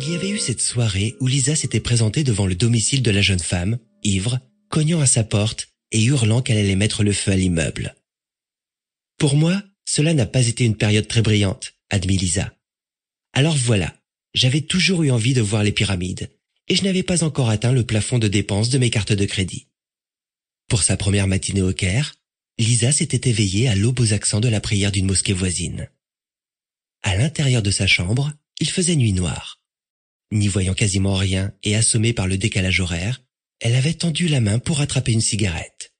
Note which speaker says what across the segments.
Speaker 1: Il y avait eu cette soirée où Lisa s'était présentée devant le domicile de la jeune femme, ivre, cognant à sa porte et hurlant qu'elle allait mettre le feu à l'immeuble. Pour moi, cela n'a pas été une période très brillante, admit Lisa. Alors voilà, j'avais toujours eu envie de voir les pyramides, et je n'avais pas encore atteint le plafond de dépenses de mes cartes de crédit. Pour sa première matinée au Caire, Lisa s'était éveillée à l'aube aux accents de la prière d'une mosquée voisine. À l'intérieur de sa chambre, il faisait nuit noire. N'y voyant quasiment rien et assommée par le décalage horaire, elle avait tendu la main pour attraper une cigarette.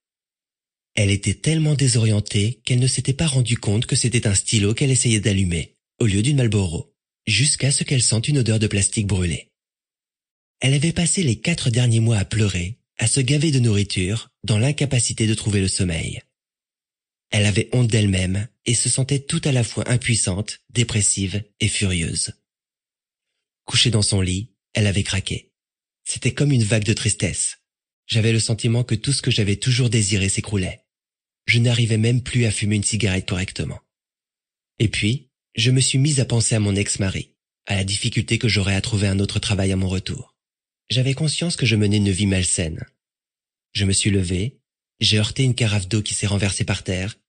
Speaker 1: Elle était tellement désorientée qu'elle ne s'était pas rendue compte que c'était un stylo qu'elle essayait d'allumer, au lieu d'une Malboro, jusqu'à ce qu'elle sente une odeur de plastique brûlé. Elle avait passé les quatre derniers mois à pleurer, à se gaver de nourriture, dans l'incapacité de trouver le sommeil. Elle avait honte d'elle-même et se sentait tout à la fois impuissante, dépressive et furieuse. Couchée dans son lit, elle avait craqué. C'était comme une vague de tristesse. J'avais le sentiment que tout ce que j'avais toujours désiré s'écroulait. Je n'arrivais même plus à fumer une cigarette correctement. Et puis, je me suis mise à penser à mon ex-mari, à la difficulté que j'aurais à trouver un autre travail à mon retour. J'avais conscience que je menais une vie malsaine. Je me suis levé, j'ai heurté une carafe d'eau qui s'est renversée par terre,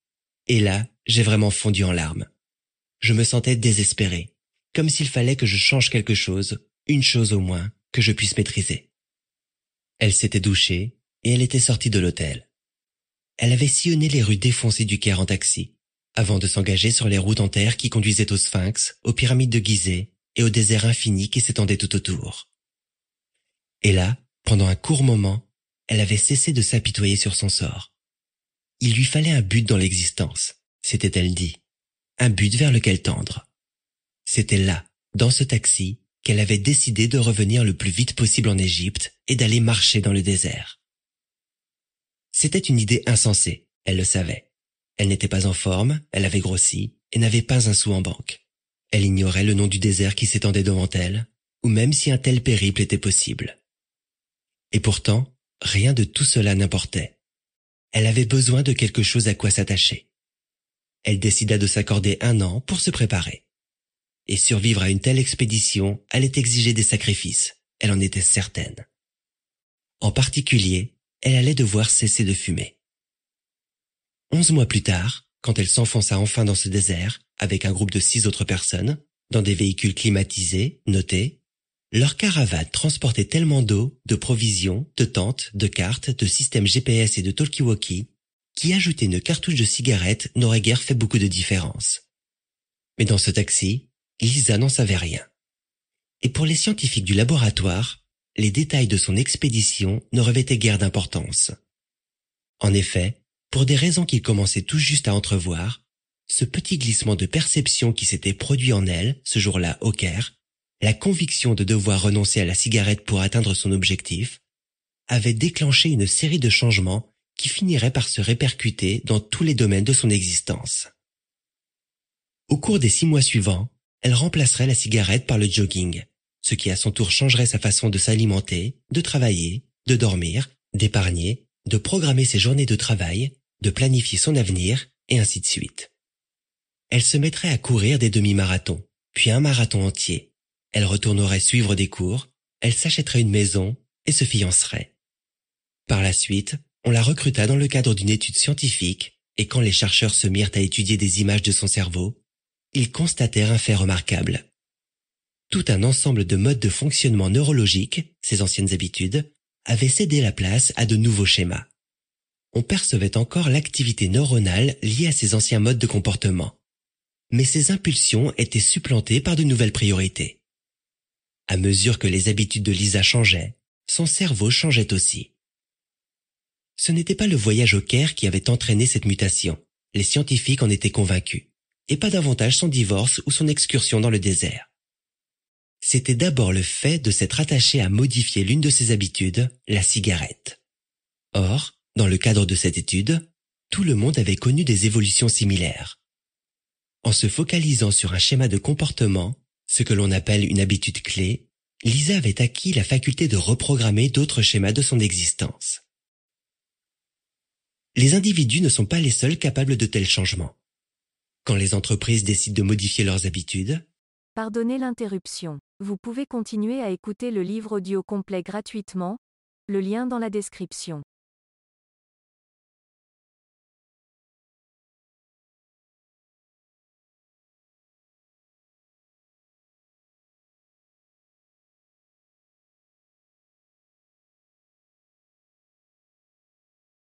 Speaker 1: et là, j'ai vraiment fondu en larmes. Je me sentais désespéré, comme s'il fallait que je change quelque chose, une chose au moins, que je puisse maîtriser. Elle s'était douchée et elle était sortie de l'hôtel. Elle avait sillonné les rues défoncées du Caire en taxi, avant de s'engager sur les routes en terre qui conduisaient au Sphinx, aux pyramides de Gizeh et au désert infini qui s'étendait tout autour. Et là, pendant un court moment, elle avait cessé de s'apitoyer sur son sort. Il lui fallait un but dans l'existence, s'était-elle dit, un but vers lequel tendre. C'était là, dans ce taxi, qu'elle avait décidé de revenir le plus vite possible en Égypte et d'aller marcher dans le désert. C'était une idée insensée, elle le savait. Elle n'était pas en forme, elle avait grossi et n'avait pas un sou en banque. Elle ignorait le nom du désert qui s'étendait devant elle, ou même si un tel périple était possible. Et pourtant, rien de tout cela n'importait. Elle avait besoin de quelque chose à quoi s'attacher. Elle décida de s'accorder un an pour se préparer et survivre à une telle expédition allait exiger des sacrifices, elle en était certaine. En particulier, elle allait devoir cesser de fumer. Onze mois plus tard, quand elle s'enfonça enfin dans ce désert, avec un groupe de six autres personnes, dans des véhicules climatisés, notés, leur caravane transportait tellement d'eau, de provisions, de tentes, de cartes, de systèmes GPS et de talkie-walkie, qu'y ajouter une cartouche de cigarette n'aurait guère fait beaucoup de différence. Mais dans ce taxi, Lisa n'en savait rien. Et pour les scientifiques du laboratoire, les détails de son expédition ne revêtaient guère d'importance. En effet, pour des raisons qu'il commençait tout juste à entrevoir, ce petit glissement de perception qui s'était produit en elle, ce jour-là au Caire, la conviction de devoir renoncer à la cigarette pour atteindre son objectif, avait déclenché une série de changements qui finiraient par se répercuter dans tous les domaines de son existence. Au cours des six mois suivants, elle remplacerait la cigarette par le jogging, ce qui à son tour changerait sa façon de s'alimenter, de travailler, de dormir, d'épargner, de programmer ses journées de travail, de planifier son avenir, et ainsi de suite. Elle se mettrait à courir des demi-marathons, puis un marathon entier. Elle retournerait suivre des cours, elle s'achèterait une maison et se fiancerait. Par la suite, on la recruta dans le cadre d'une étude scientifique, et quand les chercheurs se mirent à étudier des images de son cerveau, ils constatèrent un fait remarquable. Tout un ensemble de modes de fonctionnement neurologique, ses anciennes habitudes, avait cédé la place à de nouveaux schémas. On percevait encore l'activité neuronale liée à ces anciens modes de comportement. Mais ces impulsions étaient supplantées par de nouvelles priorités. À mesure que les habitudes de Lisa changeaient, son cerveau changeait aussi. Ce n'était pas le voyage au Caire qui avait entraîné cette mutation. Les scientifiques en étaient convaincus et pas davantage son divorce ou son excursion dans le désert. C'était d'abord le fait de s'être attaché à modifier l'une de ses habitudes, la cigarette. Or, dans le cadre de cette étude, tout le monde avait connu des évolutions similaires. En se focalisant sur un schéma de comportement, ce que l'on appelle une habitude clé, Lisa avait acquis la faculté de reprogrammer d'autres schémas de son existence. Les individus ne sont pas les seuls capables de tels changements. Quand les entreprises décident de modifier leurs habitudes,
Speaker 2: Pardonnez l'interruption. Vous pouvez continuer à écouter le livre audio complet gratuitement, le lien dans la description.